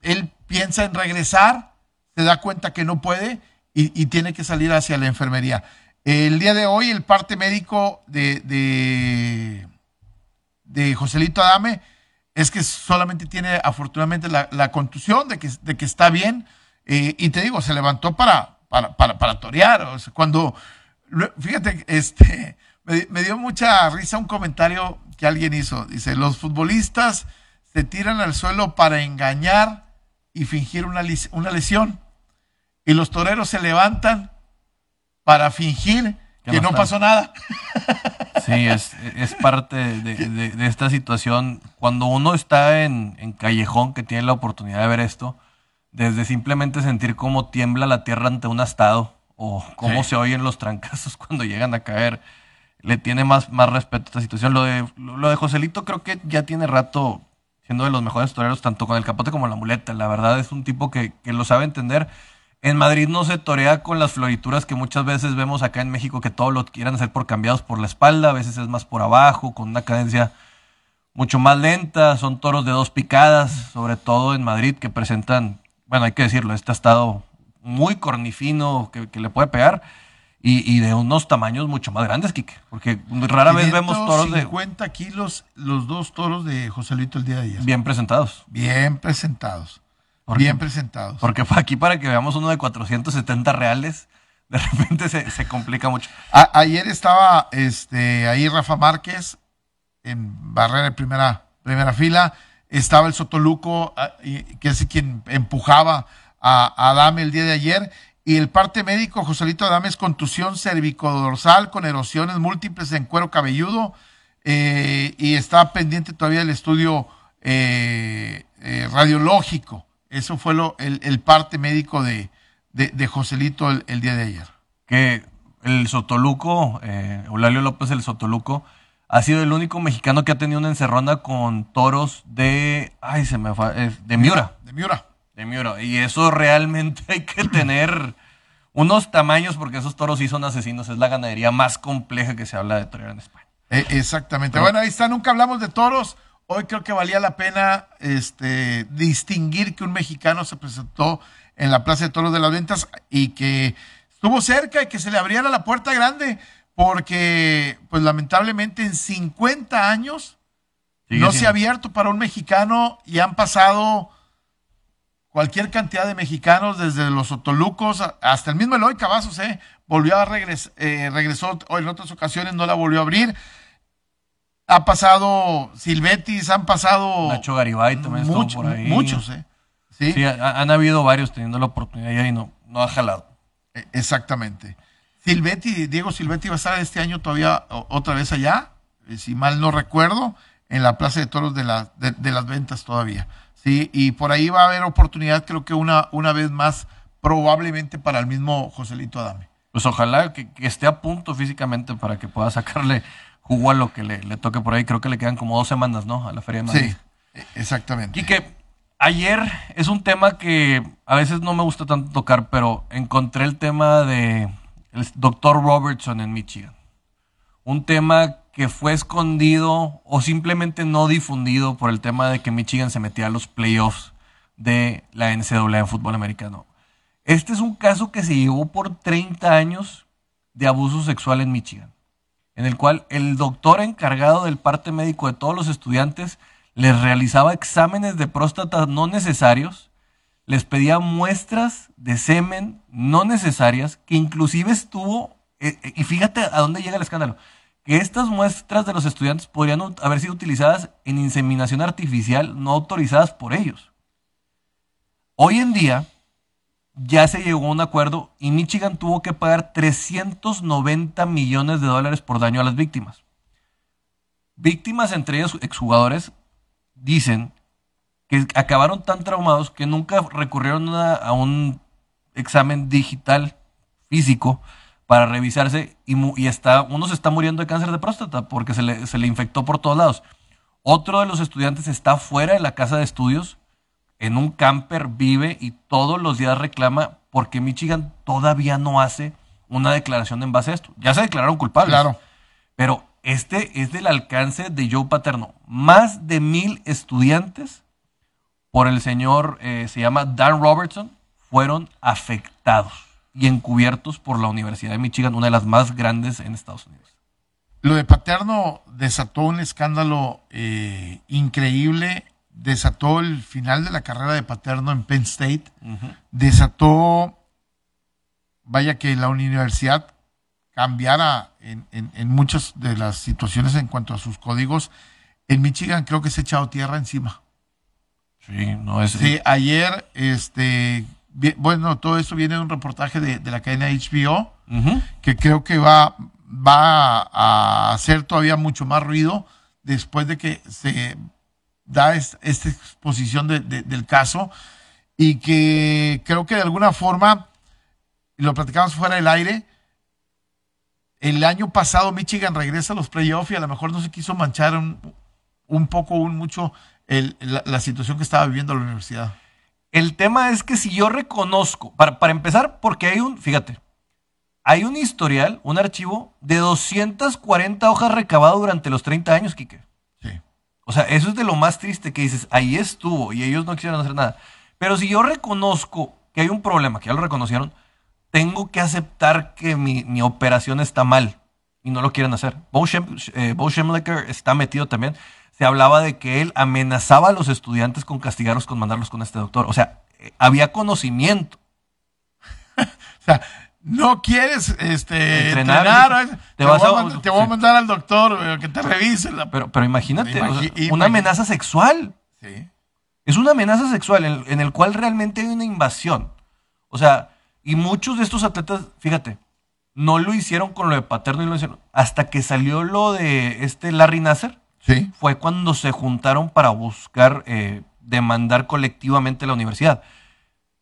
él piensa en regresar, se da cuenta que no puede y, tiene que salir hacia la enfermería. El día de hoy, el parte médico de, de, Joselito Adame es que solamente tiene afortunadamente la, contusión de que, de que está bien. eh, y te digo, se levantó para, para, para, torear. cuando, fíjate, este, me, me dio mucha risa un comentario que alguien hizo. Dice, los futbolistas se tiran al suelo para engañar y fingir una, lesión. Y los toreros se levantan para fingir Que que no pasó nada. Sí, es, es parte de, de- de esta situación. Cuando uno está en, en callejón, que tiene la oportunidad de ver esto, desde simplemente sentir cómo tiembla la tierra ante un astado o cómo Sí. se oyen los trancazos <laughs> cuando llegan a caer, le tiene más, más respeto a esta situación. Lo de, lo de Joselito creo que ya tiene rato siendo de los mejores toreros, tanto con el capote como la muleta. La verdad es un tipo que, que lo sabe entender. En Madrid no se torea con las florituras que muchas veces vemos acá en México, que todo lo quieran hacer por cambiados por la espalda, a veces es más por abajo, con una cadencia mucho más lenta, son toros de dos picadas, sobre todo en Madrid, que presentan, bueno, hay que decirlo, este estado muy cornifino que, que le puede pegar y, y de unos tamaños mucho más grandes, Kike, porque rara vez vemos toros de 50 kilos los dos toros de Joselito el día de ayer. bien presentados. Bien presentados. ¿Por Bien presentados. Porque fue aquí para que veamos uno de 470 reales, de repente se, se complica mucho. A- ayer estaba este, ahí Rafa Márquez en barrera de primera, primera fila. Estaba el Sotoluco, ah, que es quien empujaba a, a Adame el día de ayer. Y el parte médico, Joselito Adame, es contusión cervicodorsal con erosiones múltiples en cuero cabelludo. eh, y está pendiente todavía el estudio eh, eh, radiológico. Eso fue lo, el, el parte médico de, de, de Joselito el- el día de ayer. que el Sotoluco, eh, Eulalio López el Sotoluco, ha sido el único mexicano que ha tenido una encerrona con toros de, ay, se me fue, de Miura, De Miura. Y eso realmente <laughs> hay que tener unos tamaños porque esos toros sí son asesinos. Es la ganadería más compleja que se habla de torear en España. Eh, exactamente. Pero- bueno, ahí está, nunca hablamos de toros. Hoy creo que valía la pena este, distinguir que un mexicano se presentó en la Plaza de Toros de las Ventas y que estuvo cerca de que se le abriera la puerta grande, porque pues lamentablemente en 50 años no se ha abierto para un mexicano y han pasado cualquier cantidad de mexicanos, desde los Otolucos hasta el mismo Eloy Cavazos, ¿eh? volvió a regresar, eh, regresó en otras ocasiones, no la volvió a abrir. Ha pasado Silvetis, han pasado. Nacho Garibay también mucho, por ahí. Muchos, ¿eh? Sí, han habido varios teniendo la oportunidad y no, no ha jalado. E, exactamente. Silvetti, Diego Silvetti va a estar este año todavía otra vez allá, eh, si mal no recuerdo, en la Plaza de Toros de, de, las Ventas todavía. Sí, y por ahí va a haber oportunidad, creo que una, una vez más, probablemente para el mismo Joselito Adame. Pues ojalá que, esté a punto físicamente para que pueda sacarle jugo a lo que le, toque por ahí. Creo que le quedan como dos semanas, ¿no? A la Feria de Madrid. Sí, exactamente. Y que ayer es un tema que a veces no me gusta tanto tocar, pero encontré el tema de el doctor Robertson en Michigan. Un tema que fue escondido o simplemente no difundido por el tema de que Michigan se metía a los playoffs de la NCAA en fútbol americano. Este es un caso que se llevó por 30 años de abuso sexual en Michigan, en el cual el doctor encargado del parte médico de todos los estudiantes les realizaba exámenes de próstata no necesarios les pedía muestras de semen no necesarias, que inclusive estuvo, eh, eh, y fíjate a dónde llega el escándalo, que estas muestras de los estudiantes podrían haber sido utilizadas en inseminación artificial no autorizadas por ellos. Hoy en día ya se llegó a un acuerdo y Michigan tuvo que pagar 390 millones de dólares por daño a las víctimas. Víctimas, entre ellos exjugadores, dicen que acabaron tan traumados que nunca recurrieron a, un examen digital físico para revisarse y, está, uno se está muriendo de cáncer de próstata porque se le, se le infectó por todos lados. Otro de los estudiantes está fuera de la casa de estudios, en un camper vive y todos los días reclama porque Michigan todavía no hace una declaración en base a esto. Ya se declararon culpables. Claro. Pero este es del alcance de Joe Paterno. Más de mil estudiantes por el señor, eh, se llama Dan Robertson, fueron afectados y encubiertos por la Universidad de Michigan, una de las más grandes en Estados Unidos. Lo de Paterno desató un escándalo eh, increíble, desató el final de la carrera de Paterno en Penn State, desató, vaya que la universidad cambiara en, en, muchas de las situaciones en cuanto a sus códigos. En Michigan creo que se ha echado tierra encima. Sí, no es. Sí, ayer, este, bueno, todo esto viene de un reportaje de, la cadena HBO, que creo que va, va a hacer todavía mucho más ruido después de que se da esta exposición del caso y que creo que de alguna forma, lo platicamos fuera del aire, el año pasado Michigan regresa a los playoffs y a lo mejor no se quiso manchar un, un poco, un mucho la, situación que estaba viviendo la universidad. El tema es que si yo reconozco, para, para empezar, porque hay un, fíjate, hay un historial, un archivo de 240 hojas recabado durante los 30 años, Quique. Sí. O sea, eso es de lo más triste que dices, ahí estuvo y ellos no quisieron hacer nada. Pero si yo reconozco que hay un problema, que ya lo reconocieron, tengo que aceptar que mi, mi operación está mal y no lo quieren hacer. Bo, eh, está metido también se hablaba de que él amenazaba a los estudiantes con castigarlos, con mandarlos con este doctor. O sea, eh, había conocimiento. <laughs> o sea, no quieres este, entrenar, te, voy a, mandar al doctor eh, que te revise. Pero, pero imagínate, una amenaza sexual. Sí. Es una amenaza sexual en, en, el cual realmente hay una invasión. O sea, y muchos de estos atletas, fíjate, no lo hicieron con lo de Paterno y lo hicieron hasta que salió lo de este Larry Nasser fue cuando se juntaron para buscar eh, demandar colectivamente la universidad.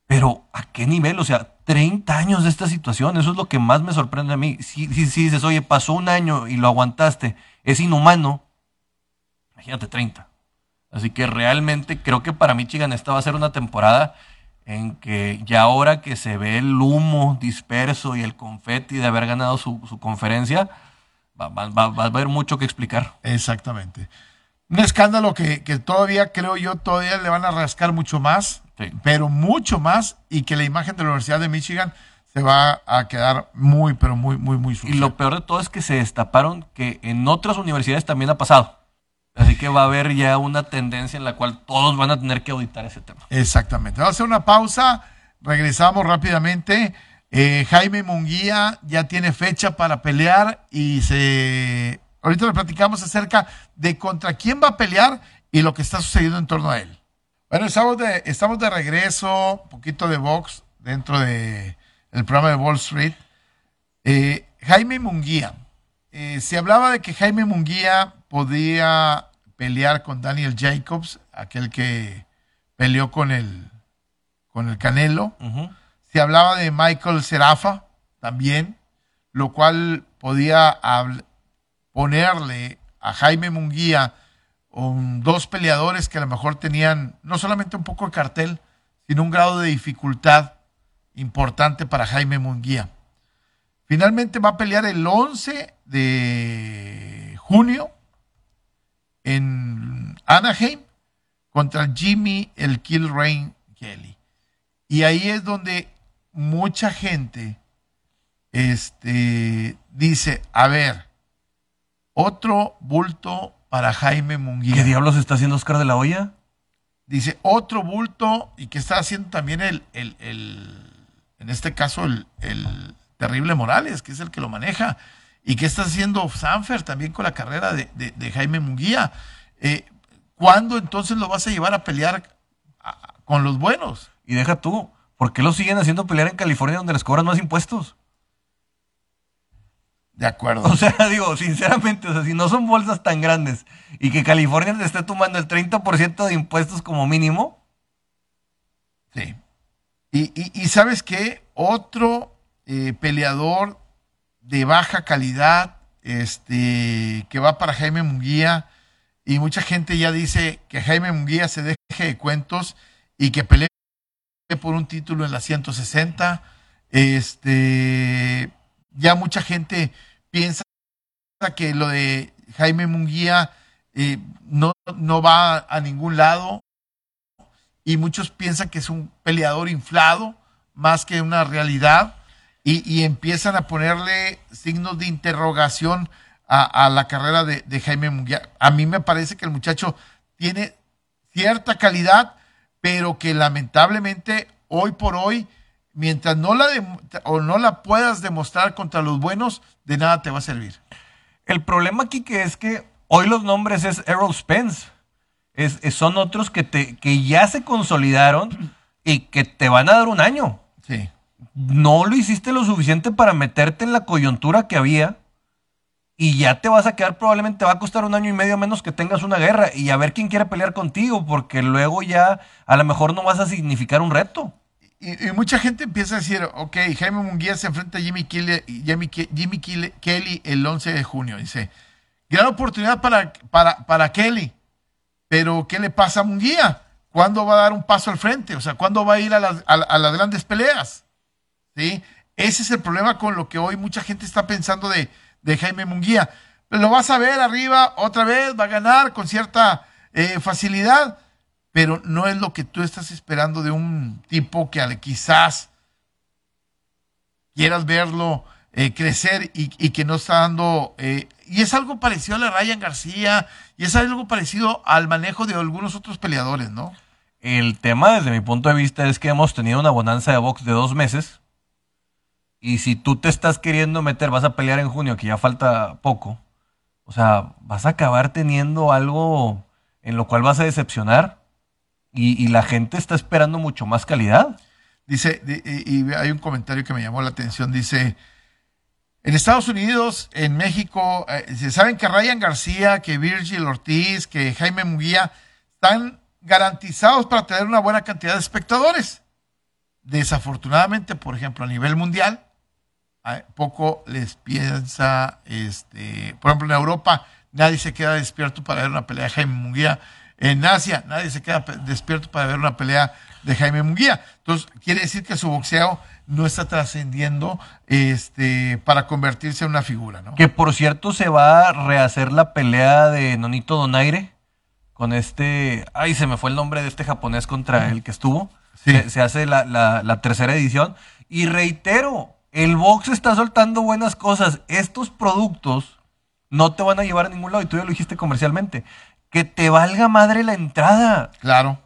Pero ¿a qué nivel? O sea, 30 años de esta situación, eso es lo que más me sorprende a mí. Si, si, si dices, oye, pasó un año y lo aguantaste, es inhumano, imagínate 30. Así que realmente creo que para Michigan esta va a ser una temporada en que ya ahora que se ve el humo disperso y el confeti de haber ganado su conferencia, va, a haber mucho que explicar. Exactamente. Un escándalo que, todavía, creo yo, todavía le van a rascar mucho más, pero mucho más, y que la imagen de la Universidad de Michigan se va a quedar muy, pero muy, muy, muy sucio. Y lo peor de todo es que se destaparon que en otras universidades también ha pasado. Así que va a haber ya una tendencia en la cual todos van a tener que auditar ese tema. Exactamente. Vamos a hacer una pausa. Regresamos rápidamente. Eh, Jaime Munguía ya tiene fecha para pelear y se. Ahorita le platicamos acerca de contra quién va a pelear y lo que está sucediendo en torno a él. Bueno, estamos de, estamos de regreso, un poquito de box dentro de el programa de Wall Street. Eh, Jaime Munguía. Eh, se hablaba de que Jaime Munguía podía pelear con Daniel Jacobs, aquel que peleó con el, con el Canelo. Se hablaba de Michael Serafa también, lo cual podía ponerle a Jaime Munguía dos peleadores que a lo mejor tenían no solamente un poco de cartel, sino un grado de dificultad importante para Jaime Munguía. Finalmente va a pelear el 11 de junio en Anaheim contra Jimmy el Kill Rain Kelly. Y ahí es donde mucha gente este, dice, a ver, otro bulto para Jaime Munguía. ¿Qué diablos está haciendo Oscar de la Hoya? Dice, otro bulto y que está haciendo también el, el en este caso el, terrible Morales, que es el que lo maneja, y que está haciendo Sanfer también con la carrera de, Jaime Munguía. Eh, ¿Cuándo entonces lo vas a llevar a pelear con los buenos? Y deja tú, ¿por qué lo siguen haciendo pelear en California donde les cobran más impuestos? De acuerdo. O sea, <laughs> digo, sinceramente, o sea, si no son bolsas tan grandes y que California te esté tomando el 30% de impuestos como mínimo. Sí. Y, sabes qué, otro eh, peleador de baja calidad este, que va para Jaime Munguía y mucha gente ya dice que Jaime Munguía se deje de cuentos y que pelee por un título en la 160. Este, ya mucha gente piensa que lo de Jaime Munguía eh, no, no va a ningún lado y muchos piensan que es un peleador inflado más que una realidad y, empiezan a ponerle signos de interrogación a, la carrera de, Jaime Munguía. A mí me parece que el muchacho tiene cierta calidad, pero que lamentablemente hoy por hoy, mientras no la, o no la puedas demostrar contra los buenos, de nada te va a servir. El problema aquí que es que hoy los nombres es Errol Spence es, son otros que, te, que ya se consolidaron y que te van a dar un año. Sí. No lo hiciste lo suficiente para meterte en la coyuntura que había y ya te vas a quedar, probablemente te va a costar un año y medio menos que tengas una guerra y a ver quién quiere pelear contigo, porque luego ya a lo mejor no vas a significar un reto. Y, mucha gente empieza a decir, ok, Jaime Munguía se enfrenta a Jimmy, Kelly, el 11 de junio. Dice, gran oportunidad para, para, para Kelly. Pero, ¿qué le pasa a Munguía? ¿Cuándo va a dar un paso al frente? O sea, ¿cuándo va a ir a las, grandes peleas? ¿Sí? Ese es el problema con lo que hoy mucha gente está pensando de, Jaime Munguía. Lo vas a ver arriba otra vez, va a ganar con cierta eh, facilidad, pero no es lo que tú estás esperando de un tipo que quizás quieras verlo eh, crecer y, que no está dando eh, y es algo parecido a la Ryan García, y es algo parecido al manejo de algunos otros peleadores, ¿no? El tema, desde mi punto de vista, es que hemos tenido una bonanza de box de dos meses. Y si tú te estás queriendo meter, vas a pelear en junio, que ya falta poco. O sea, vas a acabar teniendo algo en lo cual vas a decepcionar. Y, la gente está esperando mucho más calidad. Dice, y hay un comentario que me llamó la atención. Dice, en Estados Unidos, en México, eh, se saben que Ryan García, que Virgil Ortiz, que Jaime Munguía están garantizados para tener una buena cantidad de espectadores. Desafortunadamente, por ejemplo, a nivel mundial, poco les piensa, este, por ejemplo, en Europa nadie se queda despierto para ver una pelea de Jaime Munguía. En Asia nadie se queda despierto para ver una pelea de Jaime Munguía. Entonces, quiere decir que su boxeo no está trascendiendo este, para convertirse en una figura, ¿no? Que por cierto se va a rehacer la pelea de Nonito Donaire con este, ay, se me fue el nombre de este japonés contra el que estuvo. Se, hace la, tercera edición Y reitero, el box está soltando buenas cosas. Estos productos no te van a llevar a ningún lado. Y tú ya lo dijiste comercialmente. Que te valga madre la entrada. Claro.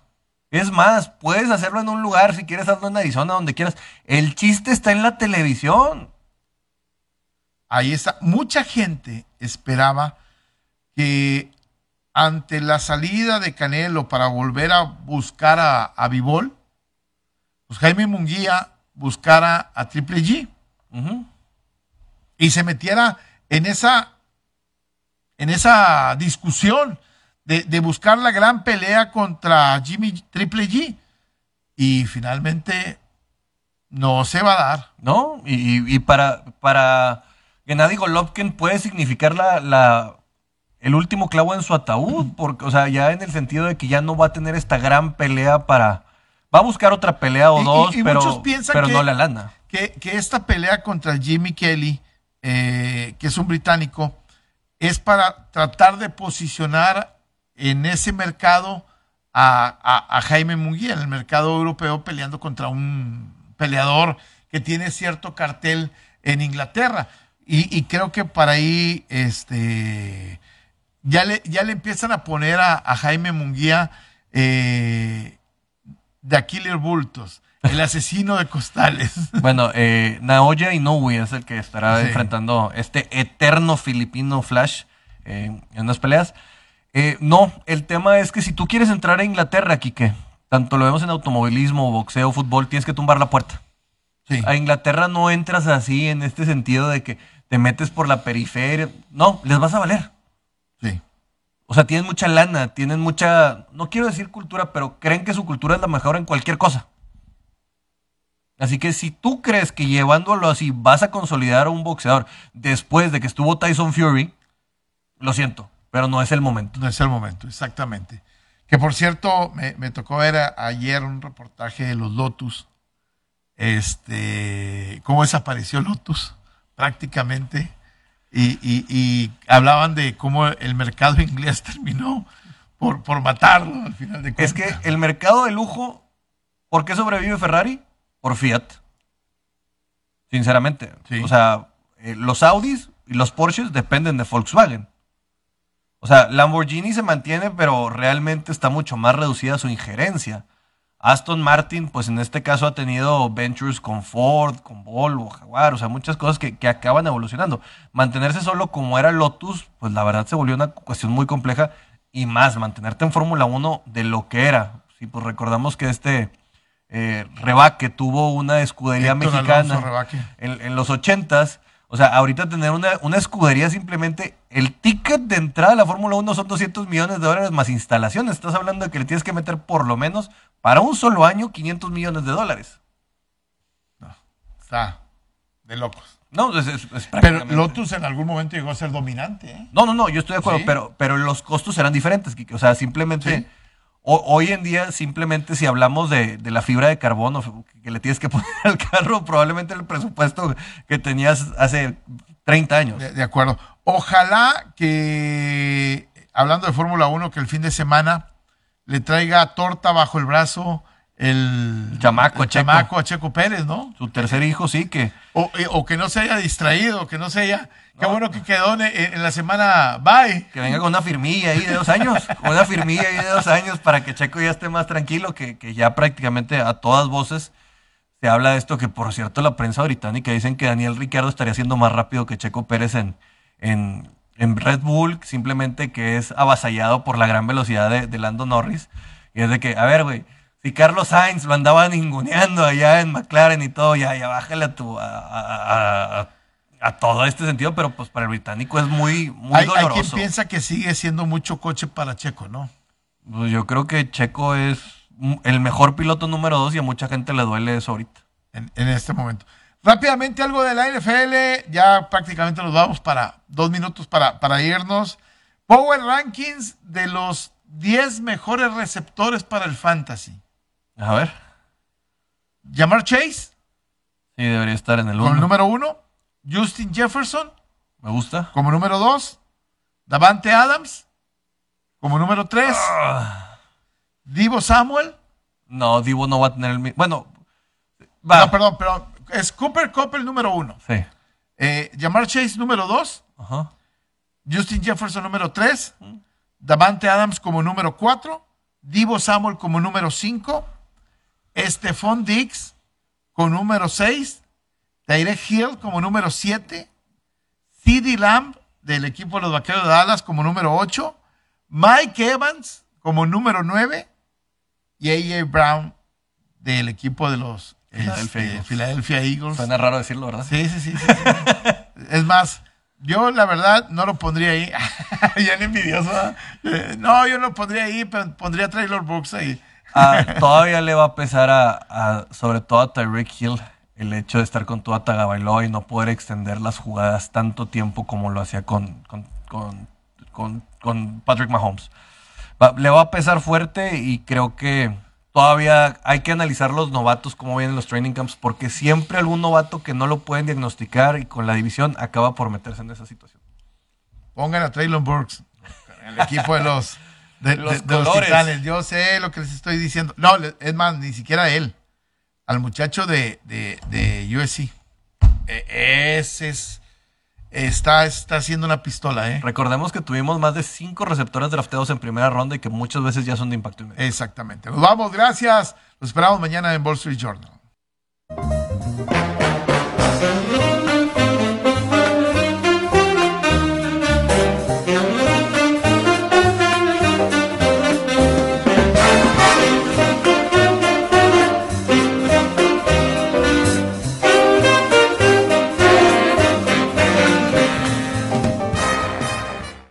Es más, puedes hacerlo en un lugar, si quieres hacerlo en Arizona, donde quieras. El chiste está en la televisión. Ahí está. Mucha gente esperaba que ante la salida de Canelo para volver a buscar a, a Vivol, pues Jaime Munguía buscara a Triple G Y se metiera en esa, en esa discusión de, de buscar la gran pelea contra Jimmy Triple G. Y finalmente no se va a dar. ¿No? Y, y- y para, para Gennady Golovkin puede significar la, la- el último clavo en su ataúd. Porque, o sea, ya en el sentido de que ya no va a tener esta gran pelea para. Va a buscar otra pelea o Y- y- dos, y pero, muchos piensan pero que- no la lana. que, que esta pelea contra Jimmy Kelly, eh, que es un británico, es para tratar de posicionar en ese mercado a, a- a Jaime Munguía, en el mercado europeo, peleando contra un peleador que tiene cierto cartel en Inglaterra. Y, y creo que para ahí este, ya, le, ya le empiezan a poner a, a Jaime Munguía eh, de Aquiles Bultos, el asesino de costales. <laughs> Bueno, eh, Naoya Inoue es el que estará Sí. enfrentando este eterno filipino Flash eh, en unas peleas. Eh, no, el tema es que si tú quieres entrar a Inglaterra, Quique, tanto lo vemos en automovilismo, boxeo, fútbol, tienes que tumbar la puerta. Sí. A Inglaterra no entras así en este sentido de que te metes por la periferia. No, les vas a valer. O sea, tienen mucha lana, tienen mucha, no quiero decir cultura, pero creen que su cultura es la mejor en cualquier cosa. Así que si tú crees que llevándolo así vas a consolidar a un boxeador después de que estuvo Tyson Fury, lo siento, pero no es el momento. No es el momento, exactamente. Que por cierto, me, tocó ver ayer un reportaje de los Lotus. Este, cómo desapareció Lotus prácticamente. Y, y- y hablaban de cómo el mercado <laughs> inglés terminó por, por matarlo al final de cuentas. Es que el mercado de lujo, ¿por qué sobrevive Ferrari? Por Fiat. Sinceramente. Sí. O sea, eh, los Audis y los Porsches dependen de Volkswagen. O sea, Lamborghini se mantiene, pero realmente está mucho más reducida su injerencia. Aston Martin, pues en este caso ha tenido ventures con Ford, con Volvo, Jaguar, o sea, muchas cosas que, que acaban evolucionando. Mantenerse solo como era Lotus, pues la verdad se volvió una cuestión muy compleja y más, mantenerte en Fórmula 1 de lo que era. Sí, pues recordamos que este eh, Rebaque tuvo una escudería Héctor mexicana en, en los ochentas. O sea, ahorita tener una, una escudería simplemente, el ticket de entrada a la Fórmula 1 son 200 millones de dólares más instalaciones. Estás hablando de que le tienes que meter por lo menos para un solo año 500 millones de dólares. Está de locos. No, es, es- es Pero Lotus en algún momento llegó a ser dominante. ¿eh? No, no, no, yo estoy de acuerdo, ¿Sí? pero, pero los costos serán diferentes, Kike. O sea, simplemente, Sí. hoy en día, simplemente si hablamos de, de la fibra de carbono que le tienes que <laughs> poner al carro, probablemente el presupuesto que tenías hace 30 años. De, de acuerdo. Ojalá que, hablando de Fórmula 1, que el fin de semana le traiga torta bajo el brazo el, El chamaco, el Checo. chamaco a Checo Pérez, ¿no? Su tercer hijo sí que... O, eh, o que no se haya distraído, que no se haya... Qué bueno que quedó en, en la semana bye. Que venga con una firmilla ahí de dos años, <laughs> con una firmilla ahí de dos años para que Checo ya esté más tranquilo, que, que ya prácticamente a todas voces se habla de esto, que por cierto la prensa británica dicen que Daniel Ricciardo estaría siendo más rápido que Checo Pérez en, en, en Red Bull, simplemente que es avasallado por la gran velocidad de, de Lando Norris. Y es de que, a ver, güey, si Carlos Sainz lo andaba ninguneando allá en McLaren y todo, ya, ya bájale a tu... a- a- a- a todo este sentido, pero pues para el británico es muy, muy Hay, hay doloroso. quien piensa que sigue siendo mucho coche para Checo, ¿no? Pues yo creo que Checo es el mejor piloto número dos y a mucha gente le duele eso ahorita. en, en este momento. Rápidamente algo de la NFL, ya prácticamente nos vamos para dos minutos para, para irnos. Power Rankings de los 10 mejores receptores para el fantasy. A ver. Jamar Chase, Sí, debería estar en el como el uno. número uno. Justin Jefferson, Me gusta. como número dos. Davante Adams, como número tres. Ah. Divo Samuel, No, Divo no va a tener el mismo. Bueno, va. no, perdón, perdón, es Cooper Cup el número uno. Sí. Eh, Jamar Chase número dos. Ajá. Justin Jefferson número 3, Davante Adams como número 4, Divo Samuel como número 5, Stephon Diggs con número 6, Tyrek Hill como número 7, CeeDee Lamb del equipo de los Vaqueros de Dallas como número 8, Mike Evans como número 9 y AJ Brown del equipo de los este, Eagles. Philadelphia Eagles. Suena raro decirlo, ¿verdad? Sí, sí, sí. sí, sí. es más, yo la verdad no lo pondría ahí. <laughs> ya en envidioso. ¿verdad? Eh, no, yo no lo pondría ahí, pero pondría a Traylor Brooks ahí. Ah, <laughs> todavía le va a pesar a, a- sobre todo a Tyreek Hill el hecho de estar con Tua Tagovailoa y no poder extender las jugadas tanto tiempo como lo hacía con, con, con- con- con Patrick Mahomes. Va- le va a pesar fuerte y creo que todavía hay que analizar los novatos, cómo vienen los training camps, porque siempre algún novato que no lo pueden diagnosticar y con la división acaba por meterse en esa situación. Pongan a Traylor Brooks. El equipo de los, de, Los de- de los colores. titanes. Yo sé lo que les estoy diciendo. No, es más, ni siquiera él. Al muchacho de, de, de USC. E- ese es. Está, está haciendo una pistola, ¿eh? Recordemos que tuvimos más de cinco receptores drafteados en primera ronda y que muchas veces ya son de impacto inmediato. Exactamente. Nos vamos, gracias. Los esperamos mañana en Wall Street Journal.